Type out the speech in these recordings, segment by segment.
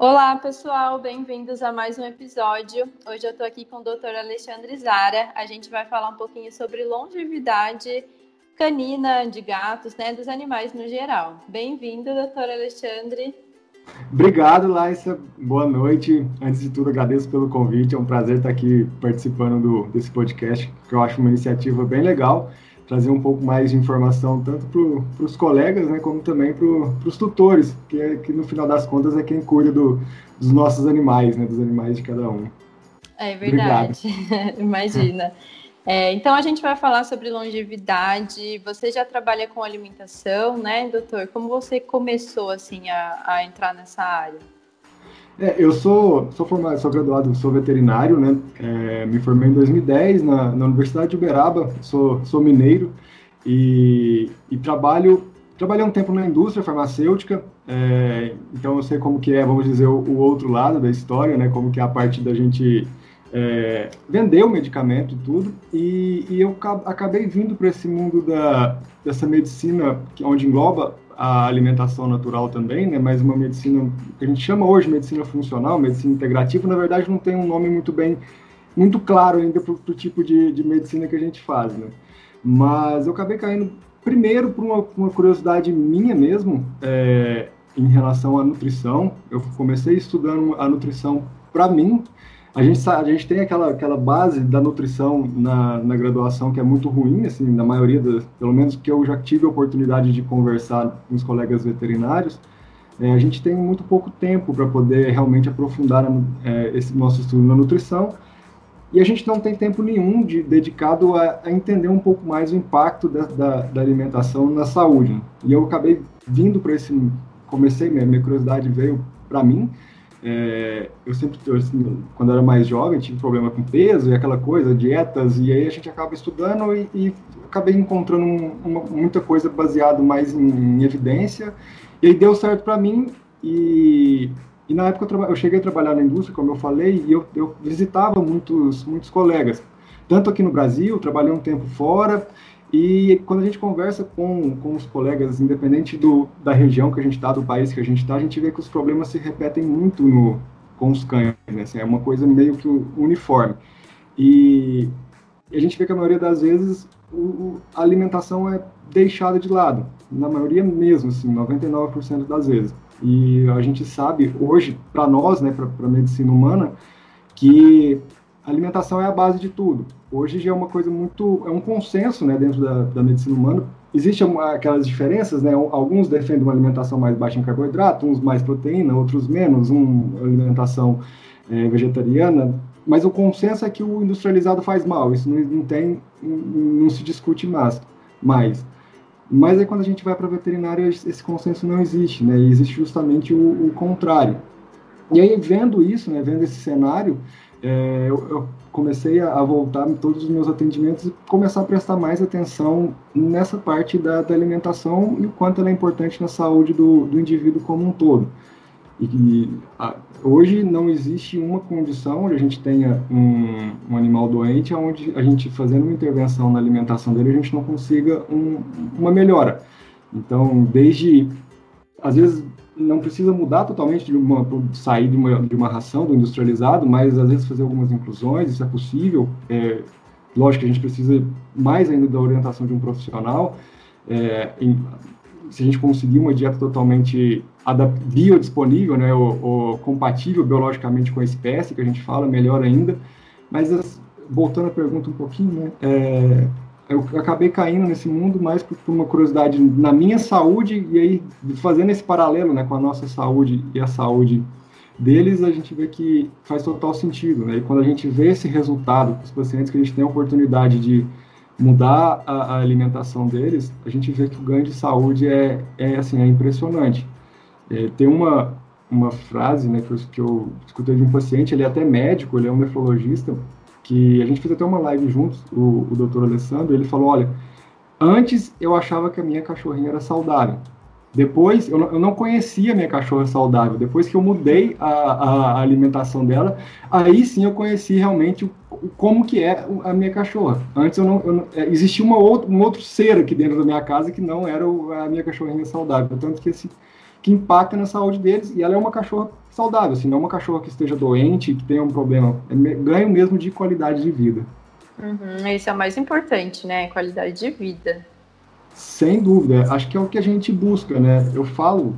Olá, pessoal, bem-vindos a mais um episódio. Hoje eu estou aqui com o Dr. Alexandre Zara. A gente vai falar um pouquinho sobre longevidade canina de gatos, né, dos animais no geral. Bem-vindo, Dr. Alexandre. Obrigado, Laissa. Boa noite. Antes de tudo, agradeço pelo convite. É um prazer estar aqui participando do, desse podcast, que eu acho uma iniciativa bem legal trazer um pouco mais de informação tanto para os colegas, né, como também para os tutores, que, é, que no final das contas é quem cuida do, dos nossos animais, né, dos animais de cada um. É verdade, imagina. É, então a gente vai falar sobre longevidade. Você já trabalha com alimentação, né, doutor? Como você começou assim a, a entrar nessa área? É, eu sou, sou formado, sou graduado, sou veterinário, né? É, me formei em 2010 na, na Universidade de Uberaba, sou, sou mineiro e, e trabalho trabalhei um tempo na indústria farmacêutica, é, então eu sei como que é, vamos dizer, o, o, outro lado da história, né? Como que é a parte da gente é, vender o medicamento e tudo, e, e eu acabei vindo para esse mundo da, dessa medicina, onde engloba a alimentação natural também, né, mas uma medicina que a gente chama hoje medicina funcional, medicina integrativa, na verdade não tem um nome muito bem, muito claro ainda para o tipo de, de, medicina que a gente faz, né. Mas eu acabei caindo primeiro por uma, uma curiosidade minha mesmo, é, em relação à nutrição. Eu comecei estudando a nutrição para mim, a gente, a gente tem aquela, aquela base da nutrição na, na graduação que é muito ruim, assim, na maioria, das, pelo menos que eu já tive a oportunidade de conversar com os colegas veterinários, é, a gente tem muito pouco tempo para poder realmente aprofundar é, esse nosso estudo na nutrição e a gente não tem tempo nenhum de, dedicado a, a entender um pouco mais o impacto da, da, da alimentação na saúde. E eu acabei vindo para esse, comecei, minha, minha curiosidade veio para mim, é, eu sempre, eu, assim, quando era mais jovem, tive problema com peso e aquela coisa, dietas, e aí a gente acaba estudando e, e acabei encontrando uma, muita coisa baseada mais em, em, evidência, e aí deu certo para mim, e, e na época eu, eu, cheguei a trabalhar na indústria, como eu falei, e eu, eu visitava muitos, muitos colegas, tanto aqui no Brasil, trabalhei um tempo fora, e quando a gente conversa com, com os colegas, independente do, da região que a gente está, do país que a gente está, a gente vê que os problemas se repetem muito no, com os cães, né? Assim, é uma coisa meio que uniforme. E, a gente vê que a maioria das vezes o, a alimentação é deixada de lado, na maioria mesmo, assim, 99% das vezes. E a gente sabe hoje, para nós, né, para a medicina humana, que a alimentação é a base de tudo. Hoje já é uma coisa muito, é um consenso, né, dentro da, da medicina humana. Existem aquelas diferenças, né? Alguns defendem uma alimentação mais baixa em carboidrato, uns mais proteína, outros menos, uma alimentação é, vegetariana. Mas o consenso é que o industrializado faz mal. Isso não, não tem, não se discute mais. mais. Mas aí quando a gente vai para a veterinária, esse consenso não existe, né? E existe justamente o, o contrário. E aí, vendo isso, né, vendo esse cenário, é, eu, eu, comecei a, a, voltar todos os meus atendimentos e começar a prestar mais atenção nessa parte da, da alimentação e o quanto ela é importante na saúde do, do indivíduo como um todo. E, e a, hoje não existe uma condição onde a gente tenha um, um, animal doente, onde a gente fazendo uma intervenção na alimentação dele, a gente não consiga um, uma melhora. Então, desde às vezes não precisa mudar totalmente de uma sair de uma, de uma ração do industrializado, mas às vezes fazer algumas inclusões, isso é possível. É, lógico que a gente precisa mais ainda da orientação de um profissional. É, em, se a gente conseguir uma dieta totalmente biodisponível, né, ou, ou, compatível biologicamente com a espécie que a gente fala, melhor ainda. Mas voltando à pergunta um pouquinho, né, é, eu acabei caindo nesse mundo mais por, uma curiosidade na minha saúde e aí fazendo esse paralelo né, com a nossa saúde e a saúde deles, a gente vê que faz total sentido. Né? E quando a gente vê esse resultado com os pacientes, que a gente tem a oportunidade de mudar a, a alimentação deles, a gente vê que o ganho de saúde é, é, assim, é impressionante. É, tem uma, uma frase né, que eu escutei de um paciente, ele é até médico, ele é um nefrologista, que a gente fez até uma live juntos, o, o doutor Alessandro, ele falou, olha, antes eu achava que a minha cachorrinha era saudável. Depois, eu eu não conhecia minha cachorra saudável. Depois que eu mudei a, a, alimentação dela, aí sim eu conheci realmente como que é a minha cachorra. Antes eu não, eu não é, existia uma outro, um outro ser aqui dentro da minha casa que não era a minha cachorrinha saudável. Tanto que esse, que impacta na saúde deles, e ela é uma cachorra saudável, assim, não é uma cachorra que esteja doente, que tenha um problema, é ganho mesmo de qualidade de vida. Uhum, isso é o mais importante, né? Qualidade de vida. Sem dúvida, acho que é o que a gente busca, né? Eu falo,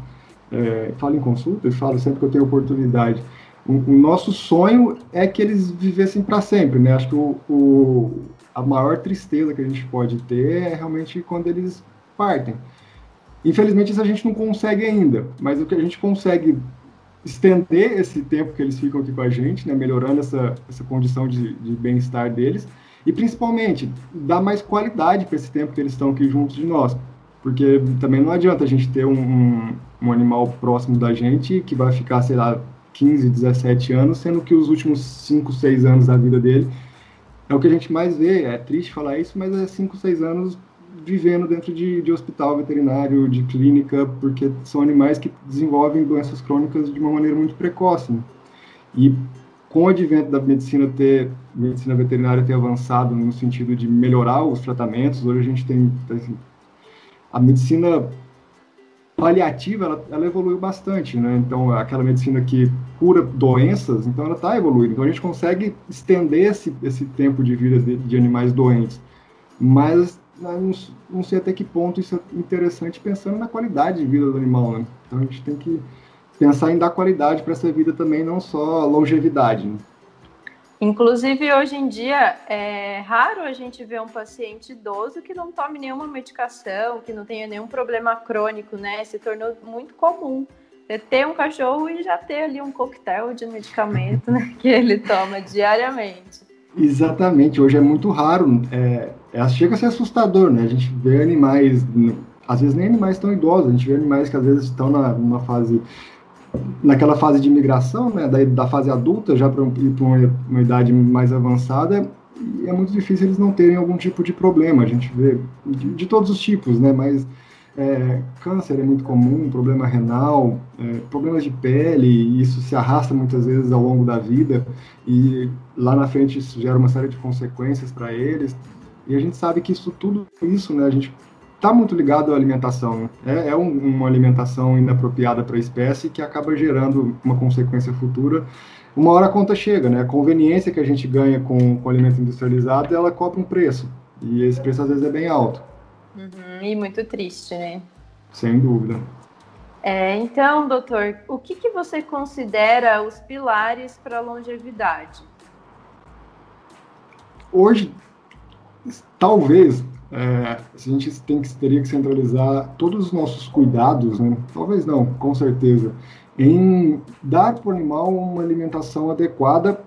é, falo em consulta e falo sempre que eu tenho oportunidade. O, o nosso sonho é que eles vivessem para sempre, né? Acho que o, o, a maior tristeza que a gente pode ter é realmente quando eles partem. Infelizmente isso a gente não consegue ainda, mas o que a gente consegue estender esse tempo que eles ficam aqui com a gente, né, melhorando essa, essa condição de, de bem-estar deles, e principalmente dar mais qualidade para esse tempo que eles estão aqui juntos de nós. Porque também não adianta a gente ter um, um, um, animal próximo da gente que vai ficar, sei lá, 15, 17 anos, sendo que os últimos 5, 6 anos da vida dele é o que a gente mais vê. É triste falar isso, mas é 5, 6 anos vivendo dentro de, de hospital veterinário, de clínica, porque são animais que desenvolvem doenças crônicas de uma maneira muito precoce. Né? E com o advento da medicina ter medicina veterinária ter avançado no sentido de melhorar os tratamentos, hoje a gente tem assim, a medicina paliativa ela, ela, evoluiu bastante, né? Então aquela medicina que cura doenças, então ela está evoluindo. Então a gente consegue estender esse, esse tempo de vida de, de animais doentes, mas não, não, sei até que ponto isso é interessante pensando na qualidade de vida do animal, né? Então a gente tem que pensar em dar qualidade para essa vida também, não só longevidade. Né? Inclusive, hoje em dia, é raro a gente ver um paciente idoso que não tome nenhuma medicação, que não tenha nenhum problema crônico, né? Se tornou muito comum. Você ter um cachorro e já ter ali um coquetel de medicamento né, que ele toma diariamente. Exatamente, hoje é muito raro. É, é, chega a ser assustador, né? A gente vê animais, às vezes nem animais tão idosos, a gente vê animais que às vezes estão na, numa fase naquela fase de migração, né, da, da fase adulta já para uma, uma idade mais avançada, e é muito difícil eles não terem algum tipo de problema. A gente vê de, de todos os tipos, né, mas é, câncer é muito comum, problema renal, é, problemas de pele, isso se arrasta muitas vezes ao longo da vida, e lá na frente isso gera uma série de consequências para eles. E a gente sabe que isso tudo isso, né, a gente está muito ligado à alimentação. Né? É, é um, uma alimentação inapropriada para a espécie que acaba gerando uma consequência futura. Uma hora a conta chega, né? A conveniência que a gente ganha com, com alimento industrializado, ela cobra um preço. E esse preço às vezes é bem alto. Uhum, e muito triste, né? Sem dúvida. É, então, doutor, o que, que você considera os pilares para a longevidade? Hoje, talvez é, a gente tem que, teria que centralizar todos os nossos cuidados, né? talvez não, com certeza, em dar para o animal uma alimentação adequada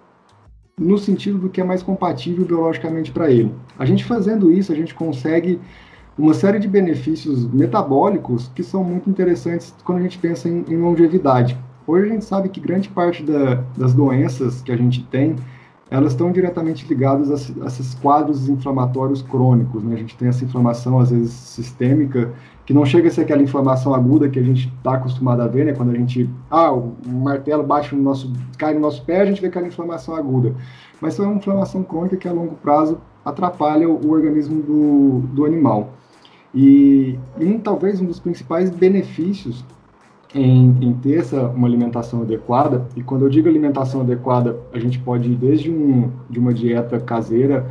no sentido do que é mais compatível biologicamente para ele. A gente fazendo isso, a gente consegue uma série de benefícios metabólicos que são muito interessantes quando a gente pensa em, em longevidade. Hoje a gente sabe que grande parte da, das doenças que a gente tem elas estão diretamente ligadas a, a esses quadros inflamatórios crônicos. Né? A gente tem essa inflamação, às vezes, sistêmica, que não chega a ser aquela inflamação aguda que a gente está acostumado a ver, né? Quando a gente, ah, o martelo bate no nosso, cai no nosso pé, a gente vê aquela inflamação aguda. Mas é uma inflamação crônica que a longo prazo atrapalha o, o organismo do, do animal. E um, talvez um dos principais benefícios em, em, ter essa, uma alimentação adequada, e quando eu digo alimentação adequada, a gente pode ir desde um, de uma dieta caseira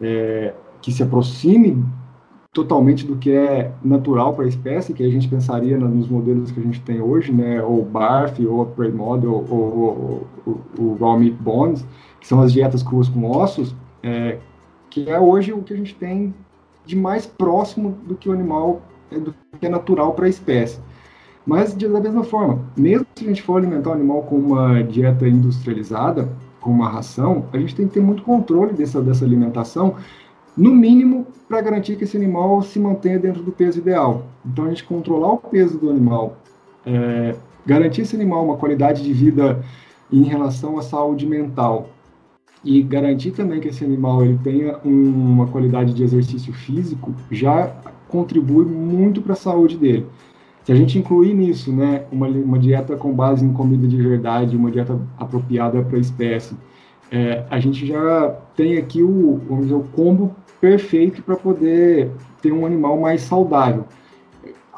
é, que se aproxime totalmente do que é natural para a espécie, que a gente pensaria nos modelos que a gente tem hoje, né, ou BARF, ou Prey Model, ou, o Raw Meat Bones, que são as dietas cruas com ossos, é, que é hoje o que a gente tem de mais próximo do que o animal, é, do que é natural para a espécie. Mas, da mesma forma, mesmo se a gente for alimentar o animal com uma dieta industrializada, com uma ração, a gente tem que ter muito controle dessa, dessa alimentação, no mínimo para garantir que esse animal se mantenha dentro do peso ideal. Então, a gente controlar o peso do animal, é, garantir esse animal uma qualidade de vida em relação à saúde mental e garantir também que esse animal ele tenha um, uma qualidade de exercício físico já contribui muito para a saúde dele. Se a gente incluir nisso, né, uma, uma dieta com base em comida de verdade, uma dieta apropriada para a espécie, é, a gente já tem aqui o, vamos dizer, o combo perfeito para poder ter um animal mais saudável.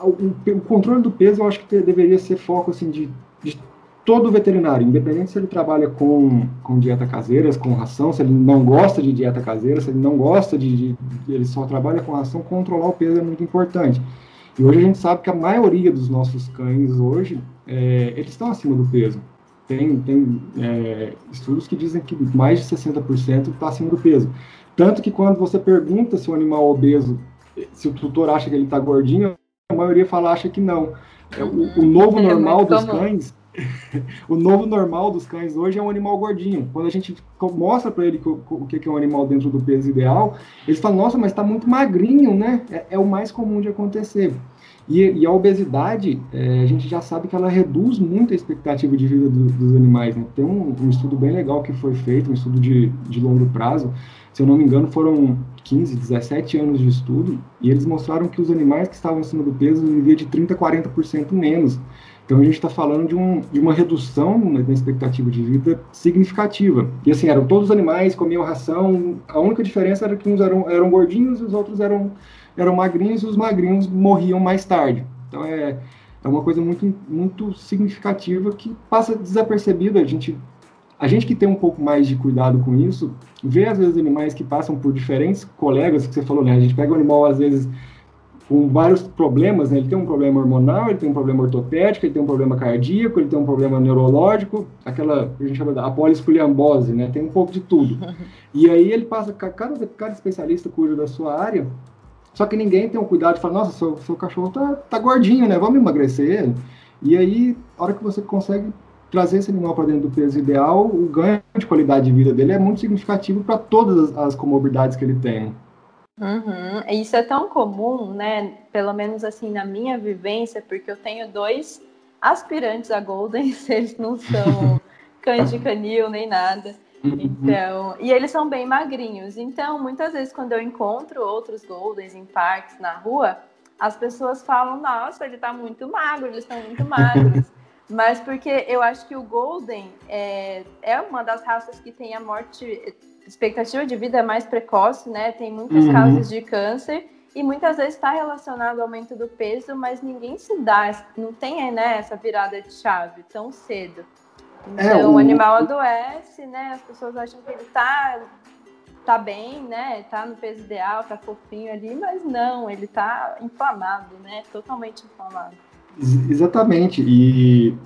o, o, controle do peso eu acho que deveria ser foco assim de, de todo veterinário, independente se ele trabalha com, com dieta caseira, com ração, se ele não gosta de dieta caseira, se ele não gosta de, de, ele só trabalha com ração, controlar o peso é muito importante. E hoje a gente sabe que a maioria dos nossos cães hoje, é, eles estão acima do peso. Tem, tem é, estudos que dizem que mais de 60% está acima do peso. Tanto que quando você pergunta se o animal é obeso, se o tutor acha que ele está gordinho, a maioria fala acha que não. É, o, o novo é normal dos cães o novo normal dos cães hoje é um animal gordinho. Quando a gente mostra para ele o que é um animal dentro do peso ideal, eles falam, nossa, mas está muito magrinho, né? É, é, o mais comum de acontecer. E, e a obesidade, é, a gente já sabe que ela reduz muito a expectativa de vida do, dos animais. Né? Tem um, um, estudo bem legal que foi feito, um estudo de, de longo prazo. Se eu não me engano, foram 15, 17 anos de estudo, e eles mostraram que os animais que estavam acima do peso viviam de 30% a 40% menos. Então a gente está falando de, um, de, uma redução na, expectativa de vida significativa. E assim, eram todos os animais, comiam ração, a única diferença era que uns eram, eram gordinhos e os outros eram, eram magrinhos, e os magrinhos morriam mais tarde. Então é, é uma coisa muito, muito significativa que passa desapercebida. A gente, a gente que tem um pouco mais de cuidado com isso, vê às vezes animais que passam por diferentes colegas, que você falou, né? A gente pega o animal às vezes com vários problemas, né? Ele tem um problema hormonal, ele tem um problema ortopédico, ele tem um problema cardíaco, ele tem um problema neurológico, aquela que a gente chama da polispoliambose, né? Tem um pouco de tudo. E aí ele passa, cada, cada especialista cuida da sua área, só que ninguém tem o cuidado de falar, nossa, seu, seu cachorro tá, tá gordinho, né? Vamos emagrecer ele. E aí, a hora que você consegue trazer esse animal para dentro do peso ideal, o ganho de qualidade de vida dele é muito significativo para todas as, as comorbidades que ele tem. Uhum. Isso é tão comum, né? Pelo menos assim na minha vivência, porque eu tenho dois aspirantes a Golden, eles não são cães de canil nem nada. Uhum. Então, e eles são bem magrinhos. Então, muitas vezes quando eu encontro outros Goldens em parques na rua, as pessoas falam: "Nossa, ele tá muito magro, eles estão muito magros". Mas porque eu acho que o Golden é, é uma das raças que tem a morte expectativa de vida é mais precoce, né? Tem muitas uhum. causas de câncer e muitas vezes está relacionado ao aumento do peso, mas ninguém se dá, não tem né, essa virada de chave tão cedo. É, então, é, o... o animal adoece, né? As pessoas acham que ele tá, tá bem, né? Tá no peso ideal, tá fofinho ali, mas não, ele tá inflamado, né? Totalmente inflamado. Exatamente. E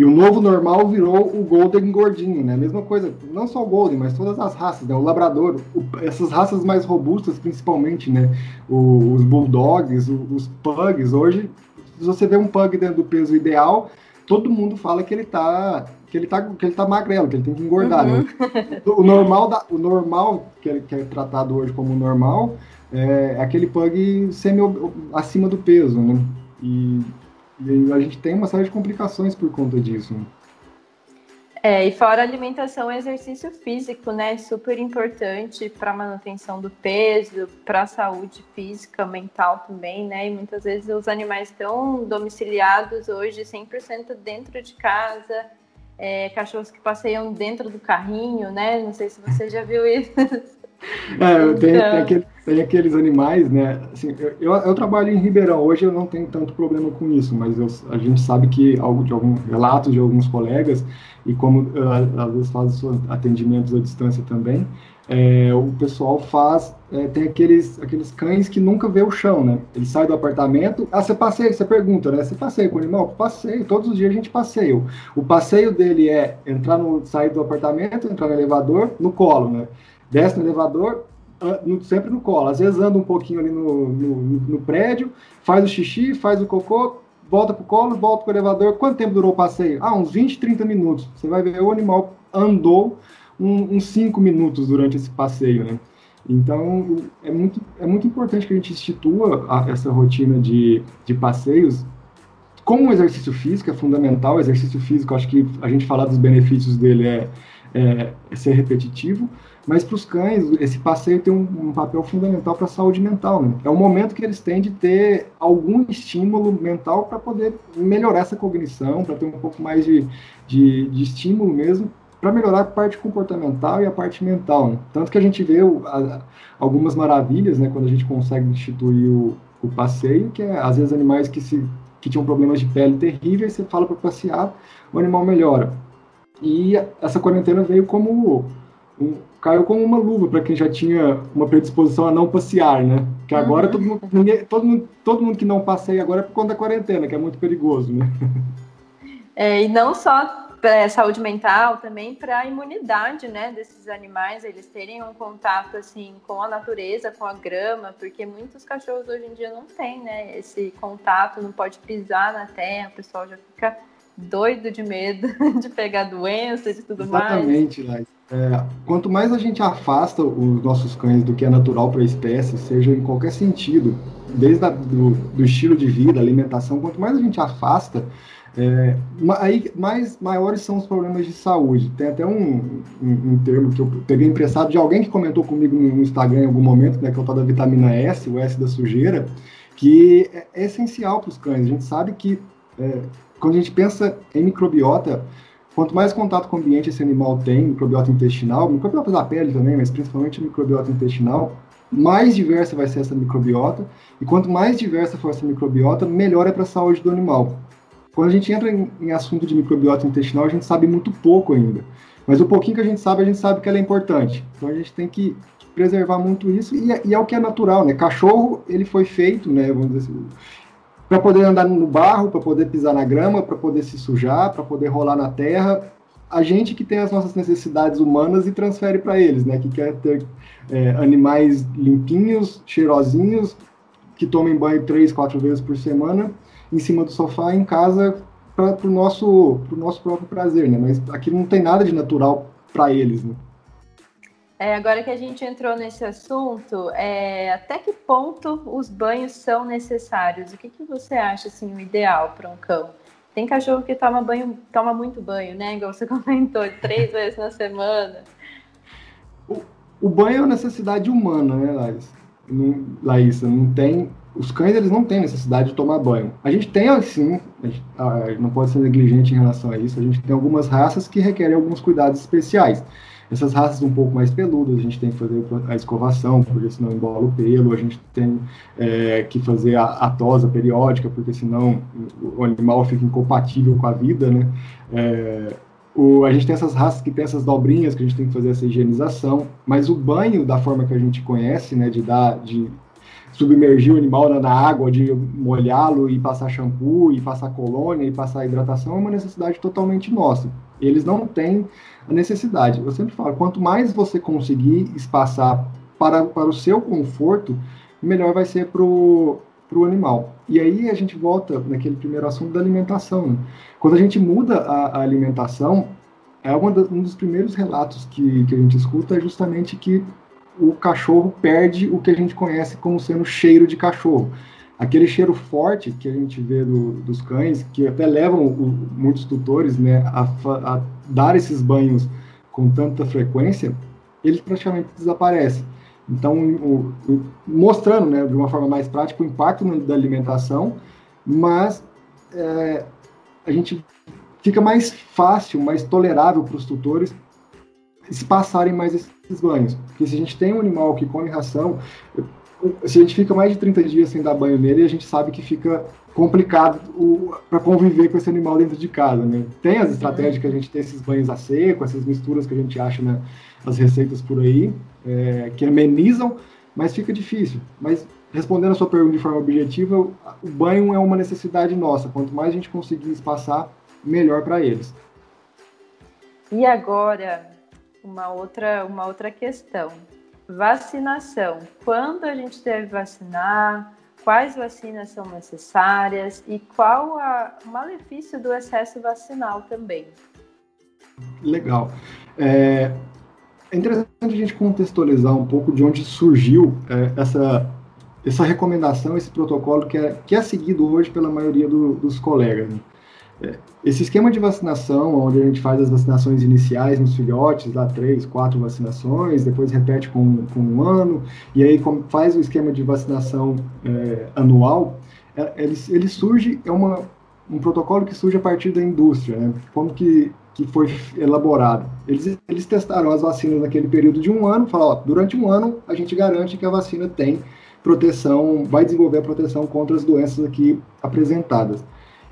e o novo normal virou o Golden gordinho, né? Mesma coisa, não só o Golden, mas todas as raças, né? O Labrador, o, essas raças mais robustas, principalmente, né? O, os Bulldogs, o, os Pugs. Hoje, se você vê um Pug dentro do peso ideal, todo mundo fala que ele tá que ele tá que ele tá magrelo, que ele tem que engordar, né? uhum. né? O normal da, o normal que, que é tratado hoje como normal é aquele Pug semi acima do peso, né? E e a gente tem uma série de complicações por conta disso. Né? É, e fora alimentação exercício físico, né? Super importante para manutenção do peso, para a saúde física, mental também, né? E muitas vezes os animais estão domiciliados hoje 100% dentro de casa, é, cachorros que passeiam dentro do carrinho, né? Não sei se você já viu isso. É, tem, tem, aquele, tem, aqueles animais, né? Assim, eu, eu, trabalho em Ribeirão, hoje eu não tenho tanto problema com isso, mas eu, a gente sabe que algo de algum relatos de alguns colegas, e como uh, às vezes faz atendimentos à distância também, é, o pessoal faz, é, tem aqueles, aqueles cães que nunca vê o chão, né? Ele sai do apartamento, ah, você passeia, você pergunta, né? Você passeia com o animal? Passeio, todos os dias a gente passeia. O passeio dele é entrar no, sair do apartamento, entrar no elevador, no colo, né? Desce no elevador, sempre no colo. Às vezes anda um pouquinho ali no, no, no prédio, faz o xixi, faz o cocô, volta pro colo, volta pro elevador. Quanto tempo durou o passeio? Ah, uns 20, 30 minutos. Você vai ver o animal andou um, uns 5 minutos durante esse passeio, né? Então, é muito, é muito importante que a gente institua a, essa rotina de, de passeios. Como o exercício físico é fundamental, o exercício físico, acho que a gente falar dos benefícios dele é, é, é ser repetitivo, mas para os cães, esse passeio tem um, um papel fundamental para a saúde mental. Né? É o momento que eles têm de ter algum estímulo mental para poder melhorar essa cognição, para ter um pouco mais de, de, de estímulo mesmo, para melhorar a parte comportamental e a parte mental. Né? Tanto que a gente vê o, a, algumas maravilhas né, quando a gente consegue instituir o, o passeio, que é às vezes animais que, se, que tinham problemas de pele terríveis, você fala para passear, o animal melhora. E essa quarentena veio como um, caiu como uma luva para quem já tinha uma predisposição a não passear, né? Que agora uhum. todo, mundo, ninguém, todo, mundo, todo mundo que não passeia agora é por conta da quarentena, que é muito perigoso, né? É, e não só para saúde mental, também para a imunidade, né, desses animais, eles terem um contato assim com a natureza, com a grama, porque muitos cachorros hoje em dia não têm, né, esse contato, não pode pisar na terra, o pessoal já fica doido de medo de pegar doenças e tudo Exatamente, mais. Exatamente, é, quanto mais a gente afasta os nossos cães do que é natural para a espécie, seja em qualquer sentido, desde a, do, do, estilo de vida, alimentação, quanto mais a gente afasta, é, aí mais maiores são os problemas de saúde. Tem até um, um, um, termo que eu peguei emprestado de alguém que comentou comigo no Instagram em algum momento, né, que é o tal da vitamina S, o S da sujeira, que é, é essencial para os cães. A gente sabe que é, quando a gente pensa em microbiota, Quanto mais contato com o ambiente esse animal tem, microbiota intestinal, microbiota da pele também, mas principalmente microbiota intestinal, mais diversa vai ser essa microbiota, e quanto mais diversa for essa microbiota, melhor é para a saúde do animal. Quando a gente entra em, em, assunto de microbiota intestinal, a gente sabe muito pouco ainda. Mas o pouquinho que a gente sabe, a gente sabe que ela é importante. Então a gente tem que preservar muito isso, e é, e é o que é natural, né? Cachorro, ele foi feito, né? Vamos dizer assim, para poder andar no barro, para poder pisar na grama, para poder se sujar, para poder rolar na terra. A gente que tem as nossas necessidades humanas e transfere para eles, né? Que quer ter é, animais limpinhos, cheirosinhos, que tomem banho três, quatro vezes por semana, em cima do sofá, em casa, para o nosso, nosso próprio prazer, né? Mas aqui não tem nada de natural para eles, né? É, agora que a gente entrou nesse assunto, é, até que ponto os banhos são necessários? O que, que você acha assim, o ideal para um cão? Tem cachorro que toma banho, toma muito banho, né? Igual você comentou, três vezes na semana. O, o, banho é uma necessidade humana, né, Laís? Não, Laísa, não tem. Os cães eles não têm necessidade de tomar banho. A gente tem, assim, a gente, não pode ser negligente em relação a isso. A gente tem algumas raças que requerem alguns cuidados especiais. Essas raças um pouco mais peludas, a gente tem que fazer a escovação, porque senão embola o pelo, a gente tem é, que fazer a, a, tosa periódica, porque senão o animal fica incompatível com a vida, né? É, o, a gente tem essas raças que tem essas dobrinhas, que a gente tem que fazer essa higienização, mas o banho, da forma que a gente conhece, né, de dar, de submergir o animal na, na água, de molhá-lo e passar shampoo, e passar colônia, e passar hidratação, é uma necessidade totalmente nossa. Eles não têm a necessidade. Eu sempre falo, quanto mais você conseguir espaçar para, para o seu conforto, melhor vai ser para o animal. E aí a gente volta naquele primeiro assunto da alimentação. Quando a gente muda a, a alimentação, é um dos primeiros relatos que, que a gente escuta é justamente que o cachorro perde o que a gente conhece como sendo cheiro de cachorro aquele cheiro forte que a gente vê do, dos cães, que até levam o, muitos tutores né, a, a, dar esses banhos com tanta frequência, eles praticamente desaparecem. Então, o, o, mostrando né, de uma forma mais prática o impacto da alimentação, mas é, a gente fica mais fácil, mais tolerável para os tutores se passarem mais esses banhos. Porque se a gente tem um animal que come ração, se a gente fica mais de 30 dias sem dar banho nele, a gente sabe que fica complicado para conviver com esse animal dentro de casa, né? Tem as estratégias que a gente tem esses banhos a seco, essas misturas que a gente acha nas né, receitas por aí, é, que amenizam, mas fica difícil. Mas respondendo a sua pergunta de forma objetiva, o banho é uma necessidade nossa. Quanto mais a gente conseguir espaçar, melhor para eles. E agora, uma outra, uma outra questão. Vacinação. Quando a gente deve vacinar? Quais vacinas são necessárias? E qual a, o malefício do excesso vacinal também? Legal. É, é interessante a gente contextualizar um pouco de onde surgiu é, essa, essa recomendação, esse protocolo que é, que é seguido hoje pela maioria do, dos colegas. Né? Esse esquema de vacinação, onde a gente faz as vacinações iniciais nos filhotes, lá três, quatro vacinações, depois repete com, com um ano, e aí faz o esquema de vacinação é, anual, é, ele, ele surge, é uma, um protocolo que surge a partir da indústria, né? como que, que foi elaborado. Eles, eles testaram as vacinas naquele período de um ano, falaram, ó, durante um ano a gente garante que a vacina tem proteção, vai desenvolver a proteção contra as doenças aqui apresentadas.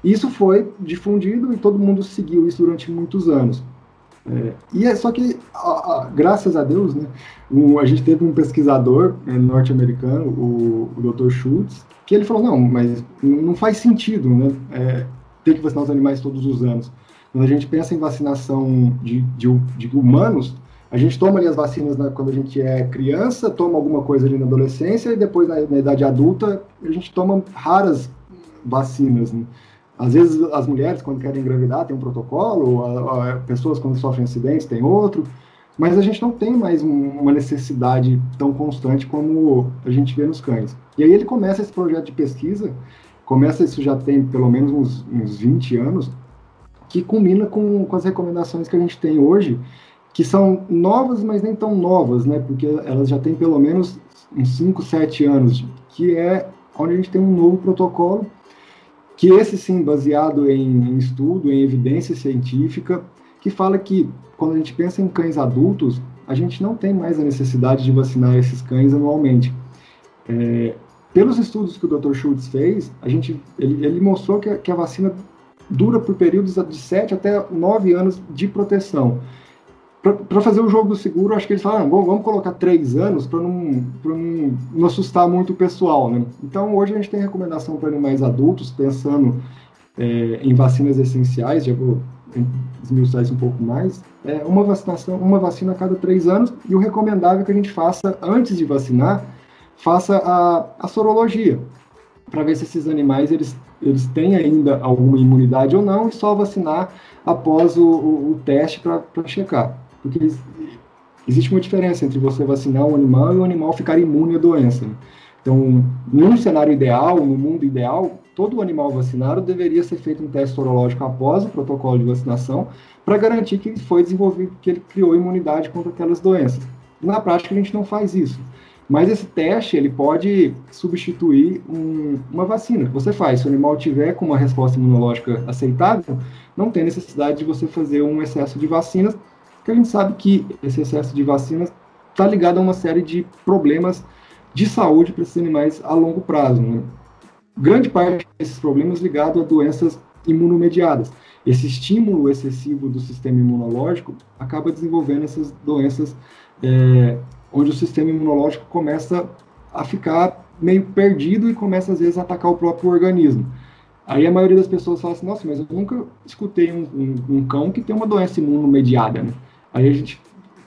Isso foi difundido e todo mundo seguiu isso durante muitos anos. É, e é só que, a, a, graças a Deus, né, um, a gente teve um pesquisador é, norte-americano, o, o Dr. Schultz, que ele falou, não, mas não faz sentido né, é, ter que vacinar os animais todos os anos. Quando a gente pensa em vacinação de, de, de humanos, a gente toma ali as vacinas na, quando a gente é criança, toma alguma coisa ali na adolescência, e depois na, na idade adulta a gente toma raras vacinas. Né? Às vezes as mulheres, quando querem engravidar, tem um protocolo, a, a, pessoas quando sofrem acidentes tem outro, mas a gente não tem mais um, uma necessidade tão constante como a gente vê nos cães. E aí ele começa esse projeto de pesquisa, começa isso já tem pelo menos uns, uns 20 anos, que combina com, com as recomendações que a gente tem hoje, que são novas, mas nem tão novas, né? Porque elas já têm pelo menos uns 5, 7 anos, que é onde a gente tem um novo protocolo que esse sim baseado em, em estudo, em evidência científica, que fala que quando a gente pensa em cães adultos, a gente não tem mais a necessidade de vacinar esses cães anualmente. É, pelos estudos que o Dr. Schultz fez, a gente, ele, ele mostrou que a, que a vacina dura por períodos de 7 até 9 anos de proteção para fazer o jogo do seguro, acho que eles falaram, bom, vamos colocar três anos para não, não, não assustar muito o pessoal, né? Então, hoje a gente tem recomendação para animais adultos, pensando é, em vacinas essenciais, já vou esmiuçar isso um pouco mais, é uma vacinação, uma vacina a cada três anos, e o recomendável é que a gente faça, antes de vacinar, faça a, a sorologia, para ver se esses animais, eles, eles têm ainda alguma imunidade ou não, e só vacinar após o, o, o teste para checar. Porque existe uma diferença entre você vacinar um animal e o animal ficar imune à doença. Então, num cenário ideal, no mundo ideal, todo animal vacinado deveria ser feito um teste sorológico após o protocolo de vacinação para garantir que foi desenvolvido, que ele criou imunidade contra aquelas doenças. Na prática, a gente não faz isso. Mas esse teste ele pode substituir um, uma vacina. Você faz, se o animal tiver com uma resposta imunológica aceitável, não tem necessidade de você fazer um excesso de vacinas, porque a gente sabe que esse excesso de vacinas está ligado a uma série de problemas de saúde para esses animais a longo prazo. Né? Grande parte desses problemas ligado a doenças imunomediadas. Esse estímulo excessivo do sistema imunológico acaba desenvolvendo essas doenças, é, onde o sistema imunológico começa a ficar meio perdido e começa às vezes a atacar o próprio organismo. Aí a maioria das pessoas fala assim, nossa, mas eu nunca escutei um, um, um cão que tem uma doença imunomediada, né? Aí a gente,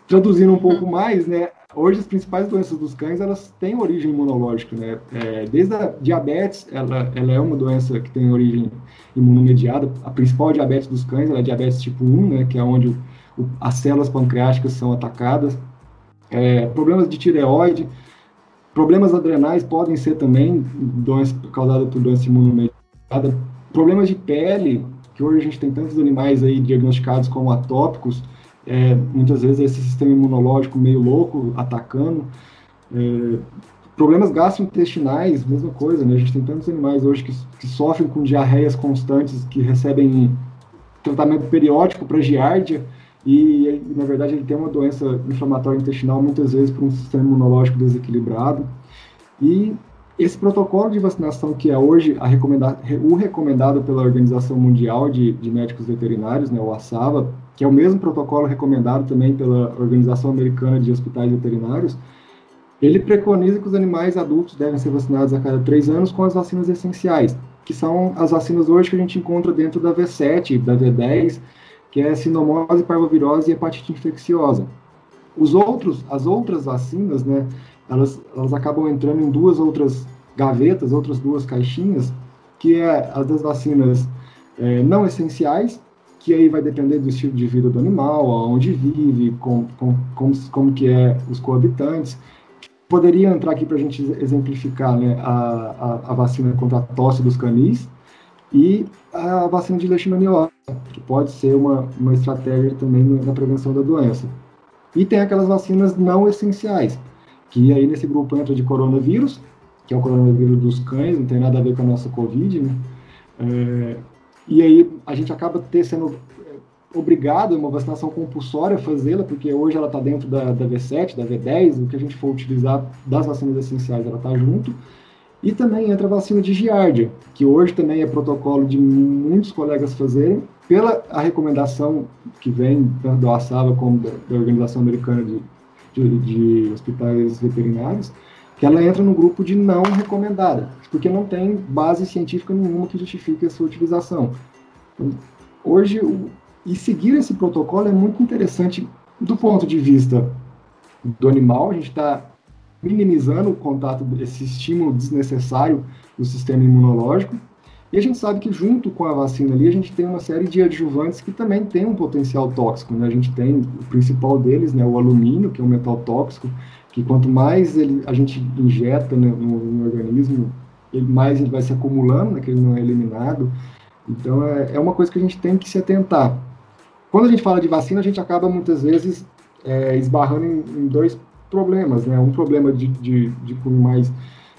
traduzindo um pouco mais, né, hoje as principais doenças dos cães, elas têm origem imunológica, né? É, desde a diabetes, ela, ela é uma doença que tem origem imunomediada. A principal diabetes dos cães é a diabetes tipo 1, né, que é onde o, o, as células pancreáticas são atacadas. É, problemas de tireoide, problemas adrenais podem ser também doença causadas por doença imunomediada. Problemas de pele, que hoje a gente tem tantos animais aí diagnosticados como atópicos, é, muitas vezes esse sistema imunológico meio louco atacando. É, problemas gastrointestinais, mesma coisa, né? A gente tem tantos animais hoje que, que sofrem com diarreias constantes, que recebem tratamento periódico para giardia, e na verdade ele tem uma doença inflamatória intestinal muitas vezes por um sistema imunológico desequilibrado. E esse protocolo de vacinação que é hoje recomenda, o recomendado pela Organização Mundial de, de Médicos Veterinários, né, o ASAVA, que é o mesmo protocolo recomendado também pela Organização Americana de Hospitais Veterinários, ele preconiza que os animais adultos devem ser vacinados a cada três anos com as vacinas essenciais, que são as vacinas hoje que a gente encontra dentro da V7, da V10, que é sinomose, parvovirose e hepatite infecciosa. Os outros, as outras vacinas, né, elas, elas acabam entrando em duas outras gavetas, outras duas caixinhas, que é as das vacinas é, não essenciais, que aí vai depender do estilo de vida do animal, aonde vive, com, com, como, como que é os coabitantes. Poderia entrar aqui para a gente exemplificar né, a, a, a, vacina contra a tosse dos canis e a vacina de leishmaniose, que pode ser uma, uma estratégia também na prevenção da doença. E tem aquelas vacinas não essenciais, que aí nesse grupo entra de coronavírus, que é o coronavírus dos cães, não tem nada a ver com a nossa Covid, né? É, e aí a gente acaba ter sendo obrigado, é uma vacinação compulsória fazê-la, porque hoje ela está dentro da, da V7, da V10, o que a gente for utilizar das vacinas essenciais, ela está junto. E também entra a vacina de giardia, que hoje também é protocolo de muitos colegas fazerem, pela a recomendação que vem tanto do ASAVA como da, da Organização Americana de, de, de, Hospitais Veterinários, que ela entra no grupo de não recomendada, porque não tem base científica nenhuma que justifique a sua utilização. Hoje, o, e seguir esse protocolo é muito interessante do ponto de vista do animal, a gente está minimizando o contato desse estímulo desnecessário do sistema imunológico, e a gente sabe que junto com a vacina ali, a gente tem uma série de adjuvantes que também tem um potencial tóxico. Né? A gente tem o principal deles, né, o alumínio, que é um metal tóxico, que quanto mais ele, a gente injeta né, no, no, organismo, ele, mais ele vai se acumulando, né, que ele não é eliminado. Então é, é uma coisa que a gente tem que se atentar. Quando a gente fala de vacina, a gente acaba muitas vezes é, esbarrando em, em, dois problemas. Né? Um problema de, de, de mais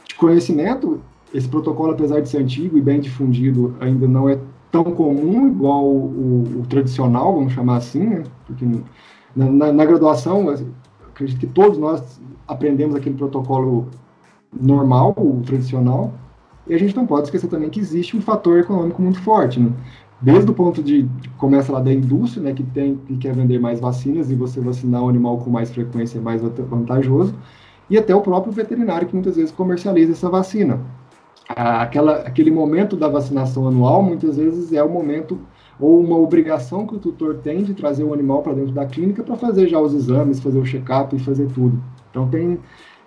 de conhecimento esse protocolo, apesar de ser antigo e bem difundido, ainda não é tão comum igual o, o, tradicional, vamos chamar assim, né? Porque na, na, na, graduação, acredito que todos nós aprendemos aquele protocolo normal, o tradicional, e a gente não pode esquecer também que existe um fator econômico muito forte, né? Desde o ponto de, começa lá da indústria, né, que tem que quer vender mais vacinas e você vacinar o animal com mais frequência é mais vantajoso, e até o próprio veterinário que muitas vezes comercializa essa vacina aquela, aquele momento da vacinação anual, muitas vezes é o momento ou uma obrigação que o tutor tem de trazer o animal para dentro da clínica para fazer já os exames, fazer o check-up e fazer tudo. Então tem,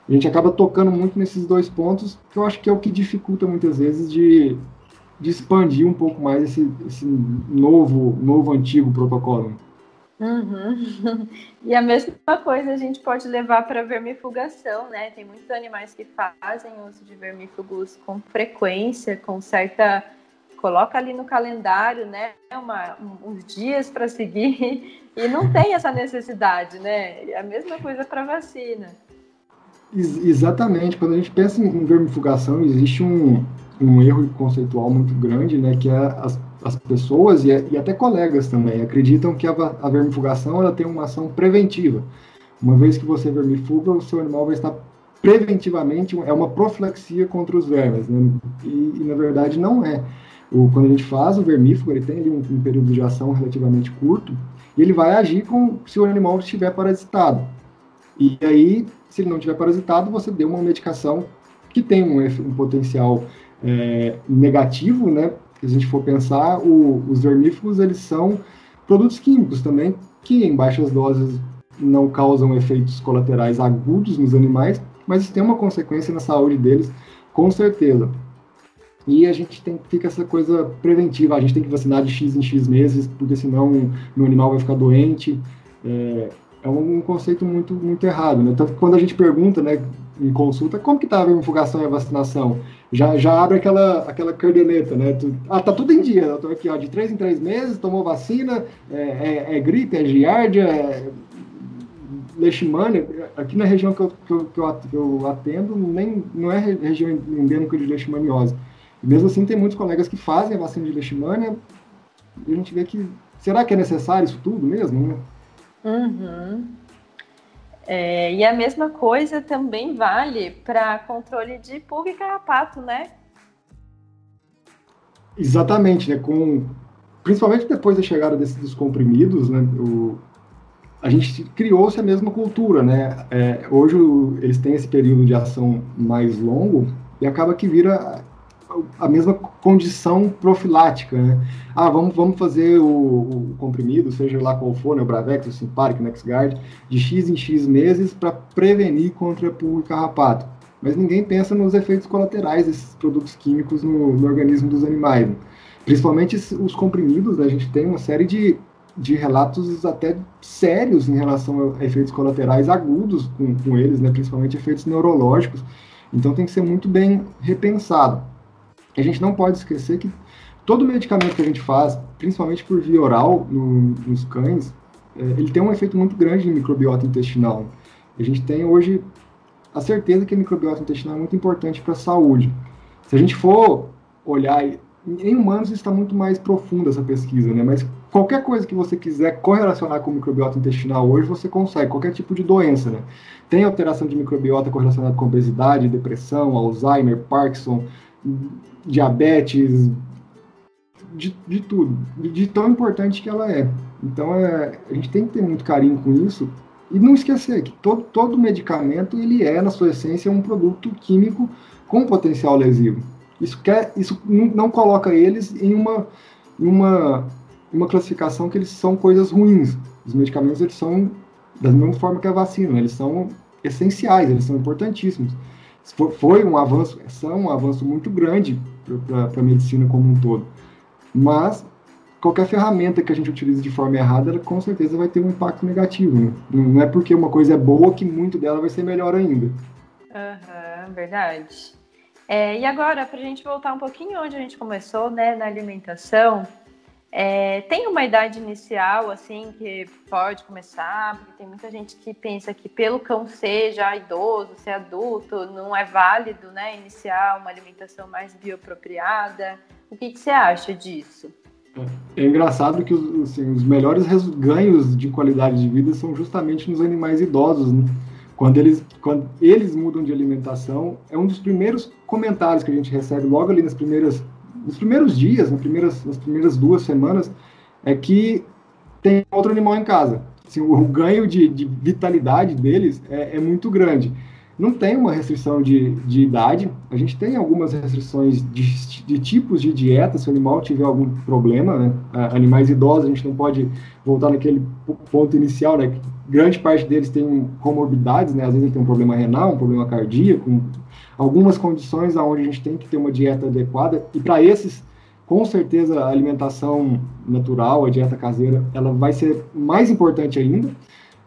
a gente acaba tocando muito nesses dois pontos, que eu acho que é o que dificulta muitas vezes de, de expandir um pouco mais esse, esse novo, novo antigo protocolo. Uhum. E a mesma coisa a gente pode levar para vermifugação, né? Tem muitos animais que fazem uso de vermífugos com frequência, com certa. Coloca ali no calendário, né? Uma, uns dias para seguir, e não tem essa necessidade, né? É a mesma coisa para vacina. Exatamente. Quando a gente pensa em vermifugação, existe um, um erro conceitual muito grande, né? Que é as as pessoas e, e, até colegas também acreditam que a, a, vermifugação ela tem uma ação preventiva. Uma vez que você vermifuga, o seu animal vai estar preventivamente, é uma profilaxia contra os vermes, né? e, e, na verdade não é. O, quando a gente faz o vermífugo, ele tem ali um, um, período de ação relativamente curto, e ele vai agir com, se o animal estiver parasitado. E aí, se ele não estiver parasitado, você deu uma medicação que tem um, um potencial é, negativo, né, se a gente for pensar, o, os vermífugos eles são produtos químicos também, que em baixas doses não causam efeitos colaterais agudos nos animais, mas tem uma consequência na saúde deles, com certeza. E a gente tem fica essa coisa preventiva, a gente tem que vacinar de X em X meses, porque senão o animal vai ficar doente. É, é um, conceito muito, muito errado, né? Tanto que quando a gente pergunta, né, em consulta, como que tá a vermifugação e a vacinação? Já, já abre aquela, aquela cardeneta, né? Tu, ah, tá tudo em dia, eu tô aqui, ó, de três em três meses, tomou vacina, é, é, é gripe, é giardia, é leishmania. Aqui na região que eu, que eu, que eu atendo, nem, não é região endêmica de leishmaniose. Mesmo assim, tem muitos colegas que fazem a vacina de leishmania e a gente vê que, será que é necessário isso tudo mesmo, né? Uhum. É, e a mesma coisa também vale para controle de pulga e carrapato, né? Exatamente, né? Com, principalmente depois da chegada desses dos comprimidos, né? O, a gente criou-se a mesma cultura, né? É, hoje eles têm esse período de ação mais longo e acaba que vira a mesma condição profilática, né? Ah, vamos, vamos fazer o, o comprimido, seja lá qual for, né, o Bravex, o Simparic, o NexGard, de X em X meses para prevenir contra pulga carrapato. Mas ninguém pensa nos efeitos colaterais desses produtos químicos no, no organismo dos animais. Né? Principalmente os comprimidos, né? a gente tem uma série de, de relatos até sérios em relação a efeitos colaterais agudos com, com eles, né? principalmente efeitos neurológicos. Então tem que ser muito bem repensado a gente não pode esquecer que todo medicamento que a gente faz, principalmente por via oral no, nos cães, é, ele tem um efeito muito grande no microbiota intestinal. A gente tem hoje a certeza que a microbiota intestinal é muito importante para a saúde. Se a gente for olhar em humanos está muito mais profunda essa pesquisa, né? Mas qualquer coisa que você quiser correlacionar com microbiota intestinal hoje, você consegue, qualquer tipo de doença, né? Tem alteração de microbiota correlacionada com obesidade, depressão, Alzheimer, Parkinson, diabetes, de, de tudo, de, tão importante que ela é. Então é, a gente tem que ter muito carinho com isso e não esquecer que todo, todo medicamento ele é na sua essência um produto químico com potencial lesivo. Isso, quer, isso não coloca eles em uma, uma, uma classificação que eles são coisas ruins. Os medicamentos eles são da mesma forma que a vacina, eles são essenciais, eles são importantíssimos. Foi um avanço, são um avanço muito grande para a medicina como um todo. Mas qualquer ferramenta que a gente utilize de forma errada, ela com certeza vai ter um impacto negativo. Né? Não é porque uma coisa é boa que muito dela vai ser melhor ainda. Aham, uhum, verdade. É, e agora, para a gente voltar um pouquinho onde a gente começou, né, na alimentação, é, tem uma idade inicial, assim, que pode começar, porque tem muita gente que pensa que pelo cão ser já idoso, ser adulto, não é válido, né, iniciar uma alimentação mais bioapropriada. O que, que você acha disso? É, engraçado que os, assim, os melhores ganhos de qualidade de vida são justamente nos animais idosos, né? Quando eles, quando eles mudam de alimentação, é um dos primeiros comentários que a gente recebe logo ali nas primeiras, nos primeiros dias, nas primeiras, nas primeiras duas semanas, é que tem outro animal em casa. Assim, o, ganho de, de, vitalidade deles é, é muito grande não tem uma restrição de, de idade, a gente tem algumas restrições de, de, tipos de dieta, se o animal tiver algum problema, né? Animais idosos, a gente não pode voltar naquele ponto inicial, né? Grande parte deles tem comorbidades, né? Às vezes ele tem um problema renal, um problema cardíaco, algumas condições onde a gente tem que ter uma dieta adequada, e para esses, com certeza, a alimentação natural, a dieta caseira, ela vai ser mais importante ainda,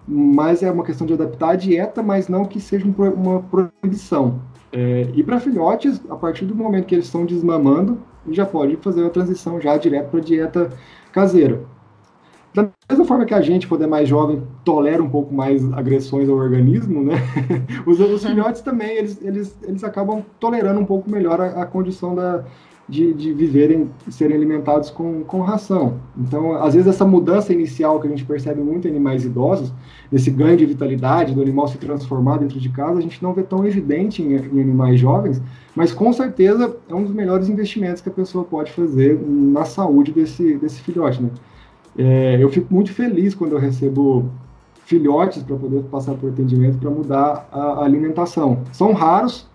mas é uma questão de adaptar a dieta, mas não que seja uma proibição. É, e para filhotes, a partir do momento que eles estão desmamando, já pode fazer a transição já direto para a dieta caseira. Da mesma forma que a gente, quando é mais jovem, tolera um pouco mais agressões ao organismo, né? Os, os filhotes também, eles, eles, eles acabam tolerando um pouco melhor a, a condição da, de, de viverem, serem alimentados com, com ração. Então, às vezes, essa mudança inicial que a gente percebe muito em animais idosos, esse ganho de vitalidade, do animal se transformar dentro de casa, a gente não vê tão evidente em, em animais jovens, mas com certeza é um dos melhores investimentos que a pessoa pode fazer na saúde desse, desse filhote. Né? É, eu fico muito feliz quando eu recebo filhotes para poder passar por atendimento para mudar a alimentação. São raros,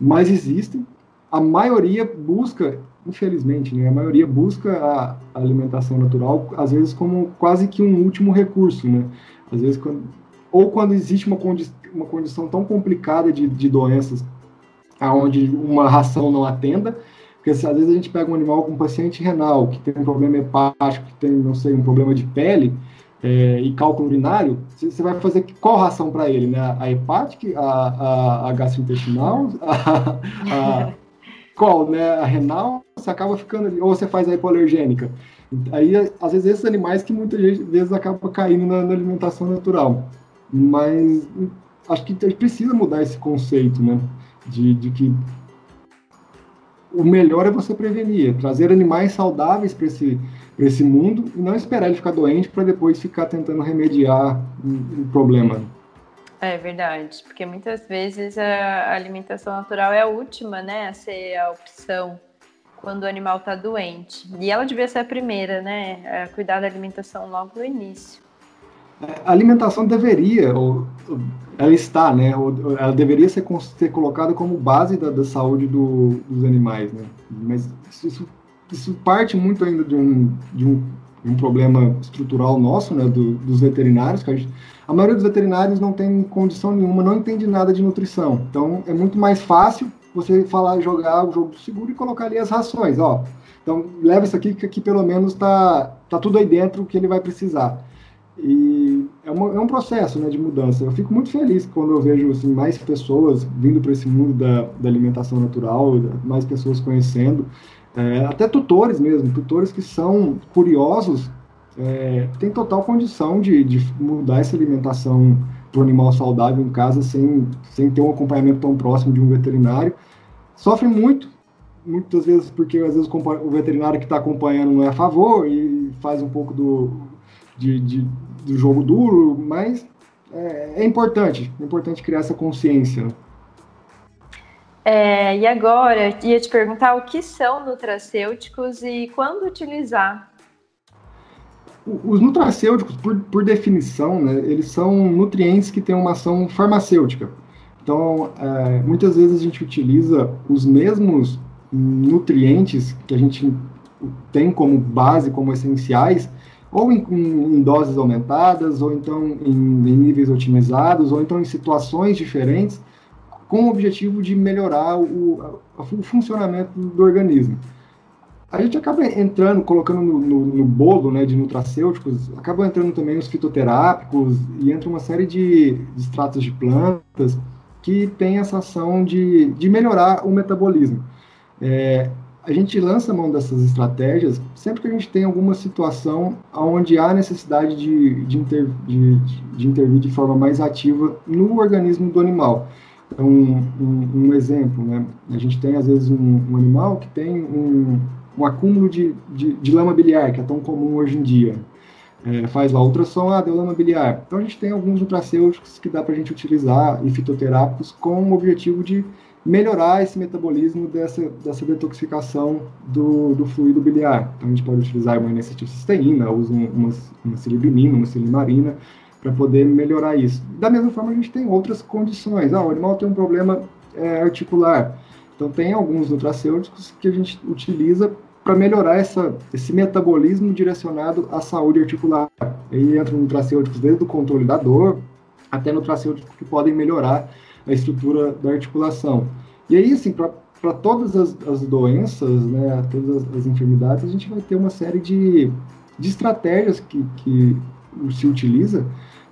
mas existem a maioria busca, infelizmente, né, a maioria busca a alimentação natural, às vezes como quase que um último recurso, né? Às vezes, quando, ou quando existe uma, condi uma condição tão complicada de, de doenças, aonde uma ração não atenda, porque às vezes a gente pega um animal com um paciente renal, que tem um problema hepático, que tem, não sei, um problema de pele, é, e cálculo urinário, você vai fazer qual ração para ele, né? A hepática, a, a, a gastrointestinal, a, qual, né? A renal, você acaba ficando ali, ou você faz a hipoalergênica. Aí, às vezes, esses animais que muitas vezes acabam caindo na, na alimentação natural. Mas acho que a gente precisa mudar esse conceito, né? De, de que o melhor é você prevenir, é trazer animais saudáveis para esse, esse mundo e não esperar ele ficar doente para depois ficar tentando remediar um, um problema. É verdade, porque muitas vezes a alimentação natural é a última, né, a ser a opção quando o animal está doente. E ela devia ser a primeira, né, a cuidar da alimentação logo no início. A alimentação deveria, ou, ela está, né, ou, ela deveria ser, ser colocada como base da, da saúde do, dos animais, né, mas isso, isso parte muito ainda de um, de um, um problema estrutural nosso, né, do, dos veterinários, que a gente a maioria dos veterinários não tem condição nenhuma, não entende nada de nutrição. Então é muito mais fácil você falar, jogar o jogo seguro e colocar ali as rações, ó. Então leva isso aqui que aqui pelo menos tá tá tudo aí dentro que ele vai precisar. E é, uma, é um processo né, de mudança. Eu fico muito feliz quando eu vejo assim, mais pessoas vindo para esse mundo da, da alimentação natural, mais pessoas conhecendo, é, até tutores mesmo, tutores que são curiosos é, tem total condição de, de mudar essa alimentação para o animal saudável em casa sem, sem ter um acompanhamento tão próximo de um veterinário. Sofre muito, muitas vezes porque às vezes o veterinário que está acompanhando não é a favor e faz um pouco do, de, de do jogo duro, mas é, é, importante, é importante criar essa consciência. É, e agora, ia te perguntar o que são nutracêuticos e quando utilizar? Os nutracêuticos, por, por definição, né, eles são nutrientes que têm uma ação farmacêutica. Então, é, muitas vezes a gente utiliza os mesmos nutrientes que a gente tem como base, como essenciais, ou em, em doses aumentadas, ou então em, em, níveis otimizados, ou então em situações diferentes, com o objetivo de melhorar o, o funcionamento do organismo. A gente acaba entrando, colocando no, no, no, bolo né, de nutracêuticos, acaba entrando também os fitoterápicos e entra uma série de, de extratos de plantas que tem essa ação de, de melhorar o metabolismo. É, a gente lança mão dessas estratégias sempre que a gente tem alguma situação onde há necessidade de, de, inter, de, de intervir de forma mais ativa no organismo do animal. Então, um, um, exemplo, né? a gente tem às vezes um, um animal que tem um, um acúmulo de, de, de, lama biliar, que é tão comum hoje em dia. É, faz lá ultrassom, ah, deu lama biliar. Então a gente tem alguns nutracêuticos que dá para a gente utilizar e fitoterápicos com o objetivo de melhorar esse metabolismo dessa, dessa detoxificação do, do fluido biliar. Então, a gente pode utilizar uma N-acetilcisteína, usa uma, uma silibinina, uma silimarina, para poder melhorar isso. Da mesma forma, a gente tem outras condições. Ah, o animal tem um problema é, articular. Então, tem alguns nutracêuticos que a gente utiliza para melhorar essa, esse metabolismo direcionado à saúde articular. Aí entram nutracêuticos desde o controle da dor até nutracêuticos que podem melhorar a estrutura da articulação. E aí, assim, para todas as, as, doenças, né, todas as, as, enfermidades, a gente vai ter uma série de, de estratégias que, que se utiliza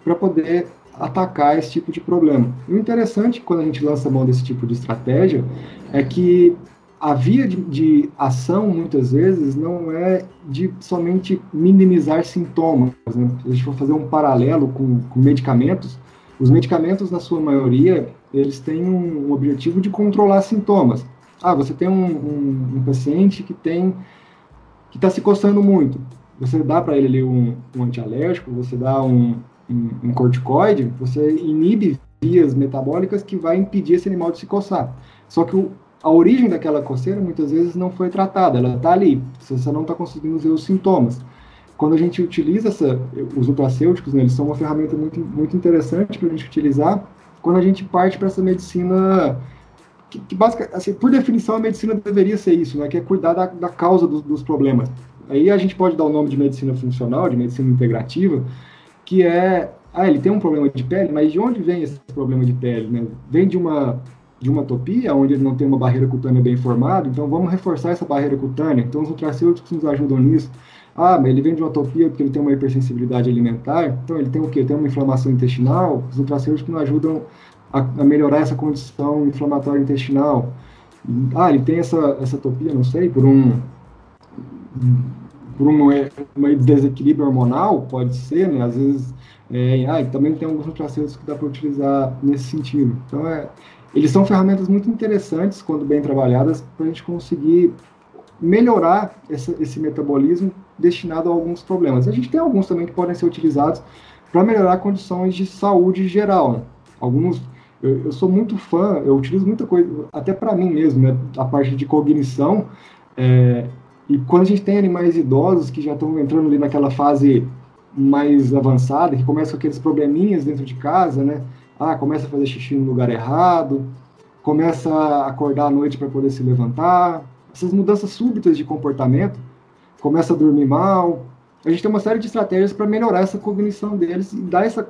para poder atacar esse tipo de problema. E o interessante quando a gente lança mão desse tipo de estratégia é que a via de, de, ação, muitas vezes, não é de somente minimizar sintomas. Né? Se a gente for fazer um paralelo com, com medicamentos, os medicamentos, na sua maioria, eles têm um, um objetivo de controlar sintomas. Ah, você tem um, um, um paciente que tem que está se coçando muito. Você dá para ele ali um, um antialérgico, você dá um, um, corticoide, você inibe vias metabólicas que vai impedir esse animal de se coçar. Só que o, a origem daquela coceira muitas vezes não foi tratada, ela está ali, você não está conseguindo ver os sintomas. Quando a gente utiliza essa, os nutracêuticos, né, eles são uma ferramenta muito, muito interessante para a gente utilizar quando a gente parte para essa medicina que, que assim, por definição, a medicina deveria ser isso, né, que é cuidar da, da causa dos, dos problemas. Aí a gente pode dar o nome de medicina funcional, de medicina integrativa, que é, ah, ele tem um problema de pele, mas de onde vem esse problema de pele? Né? Vem de uma de uma atopia, onde ele não tem uma barreira cutânea bem formada, então vamos reforçar essa barreira cutânea. Então os nutracêuticos nos ajudam nisso. Ah, mas ele vem de uma atopia porque ele tem uma hipersensibilidade alimentar. Então, ele tem o quê? Tem uma inflamação intestinal. Os nutracêuticos não ajudam a, a, melhorar essa condição inflamatória intestinal. Ah, ele tem essa, essa atopia, não sei, por um por um, um desequilíbrio hormonal, pode ser, né? Às vezes, é, ah, também tem alguns nutracêuticos que dá para utilizar nesse sentido. Então, é, eles são ferramentas muito interessantes, quando bem trabalhadas, para a gente conseguir melhorar essa, esse metabolismo destinado a alguns problemas. A gente tem alguns também que podem ser utilizados para melhorar condições de saúde geral. Né? Alguns, eu, eu, sou muito fã, eu utilizo muita coisa, até para mim mesmo, né? a parte de cognição. É, e quando a gente tem animais idosos que já estão entrando ali naquela fase mais avançada, que começam com aqueles probleminhas dentro de casa, né? Ah, começa a fazer xixi no lugar errado, começa a acordar à noite para poder se levantar, essas mudanças súbitas de comportamento, começa a dormir mal. A gente tem uma série de estratégias para melhorar essa cognição deles e dar essa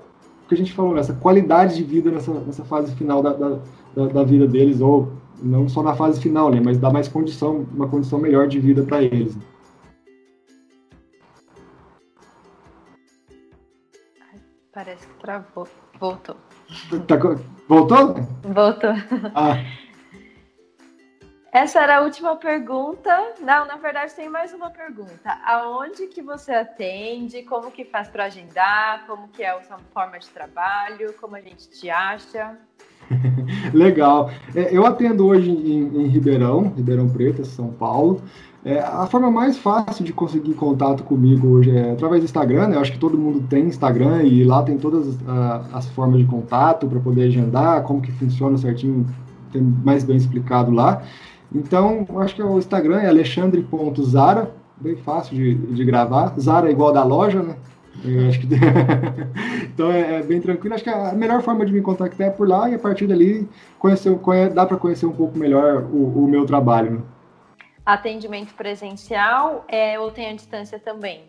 que a gente falou, essa qualidade de vida nessa, nessa fase final da, da, da, vida deles, ou não só na fase final, né, mas dar mais condição, uma condição melhor de vida para eles. Parece que travou. Voltou. Tá, voltou? Voltou. Ah. Essa era a última pergunta. Não, na verdade tem mais uma pergunta. Aonde que você atende? Como que faz para agendar? Como que é a sua forma de trabalho? Como a gente te acha? Legal. É, eu atendo hoje em, em, Ribeirão, Ribeirão Preto, São Paulo. É, a forma mais fácil de conseguir contato comigo hoje é através do Instagram. Né? Eu acho que todo mundo tem Instagram e lá tem todas as, as formas de contato para poder agendar, como que funciona certinho, tem mais bem explicado lá. Então, acho que o Instagram é alexandre.zara, bem fácil de, de gravar. Zara é igual da loja, né? Eu acho que... então é, é, bem tranquilo. Acho que a melhor forma de me contactar é por lá e a partir dali conhecer, conhe, dá para conhecer um pouco melhor o, o meu trabalho. Né? Atendimento presencial é, ou tem a distância também?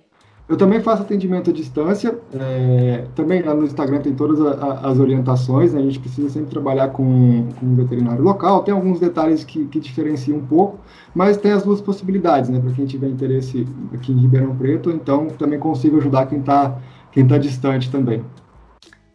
Eu também faço atendimento à distância. É, também lá no Instagram tem todas a, as orientações. Né? A gente precisa sempre trabalhar com, com um veterinário local. Tem alguns detalhes que, que diferenciam um pouco, mas tem as duas possibilidades, né? Para quem tiver interesse aqui em Ribeirão Preto, então também consigo ajudar quem está quem tá distante também.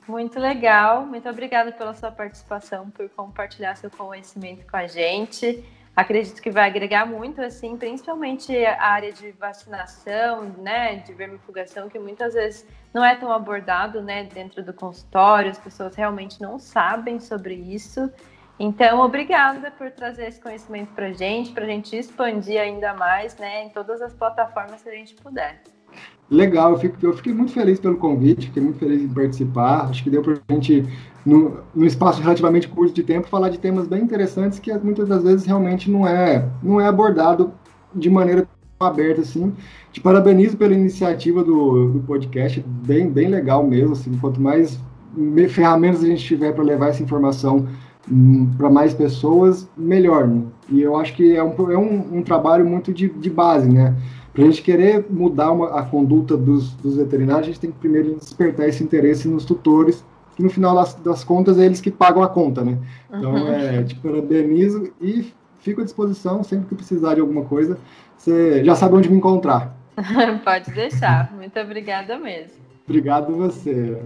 Muito legal. Muito obrigada pela sua participação, por compartilhar seu conhecimento com a gente acredito que vai agregar muito, assim, principalmente a área de vacinação, né, de vermifugação, que muitas vezes não é tão abordado, né, dentro do consultório, as pessoas realmente não sabem sobre isso. Então, obrigada por trazer esse conhecimento para gente, para a gente expandir ainda mais, né, em todas as plataformas que a gente puder. Legal, eu, fico, eu fiquei muito feliz pelo convite, fiquei muito feliz em participar. Acho que deu para a gente, no, no espaço relativamente curto de tempo, falar de temas bem interessantes que muitas das vezes realmente não é, não é abordado de maneira aberta assim. Te parabenizo pela iniciativa do, do podcast, bem, bem legal mesmo. Assim, quanto mais ferramentas a gente tiver para levar essa informação hum, para mais pessoas, melhor. Né? E eu acho que é um, é um, um trabalho muito de, de base, né? Para a gente querer mudar uma, a conduta dos, dos, veterinários, a gente tem que primeiro despertar esse interesse nos tutores, que no final das, das contas é eles que pagam a conta, né? Então, uhum. é, te parabenizo e fico à disposição sempre que precisar de alguma coisa. Você já sabe onde me encontrar. Pode deixar. Muito obrigada mesmo. Obrigado você.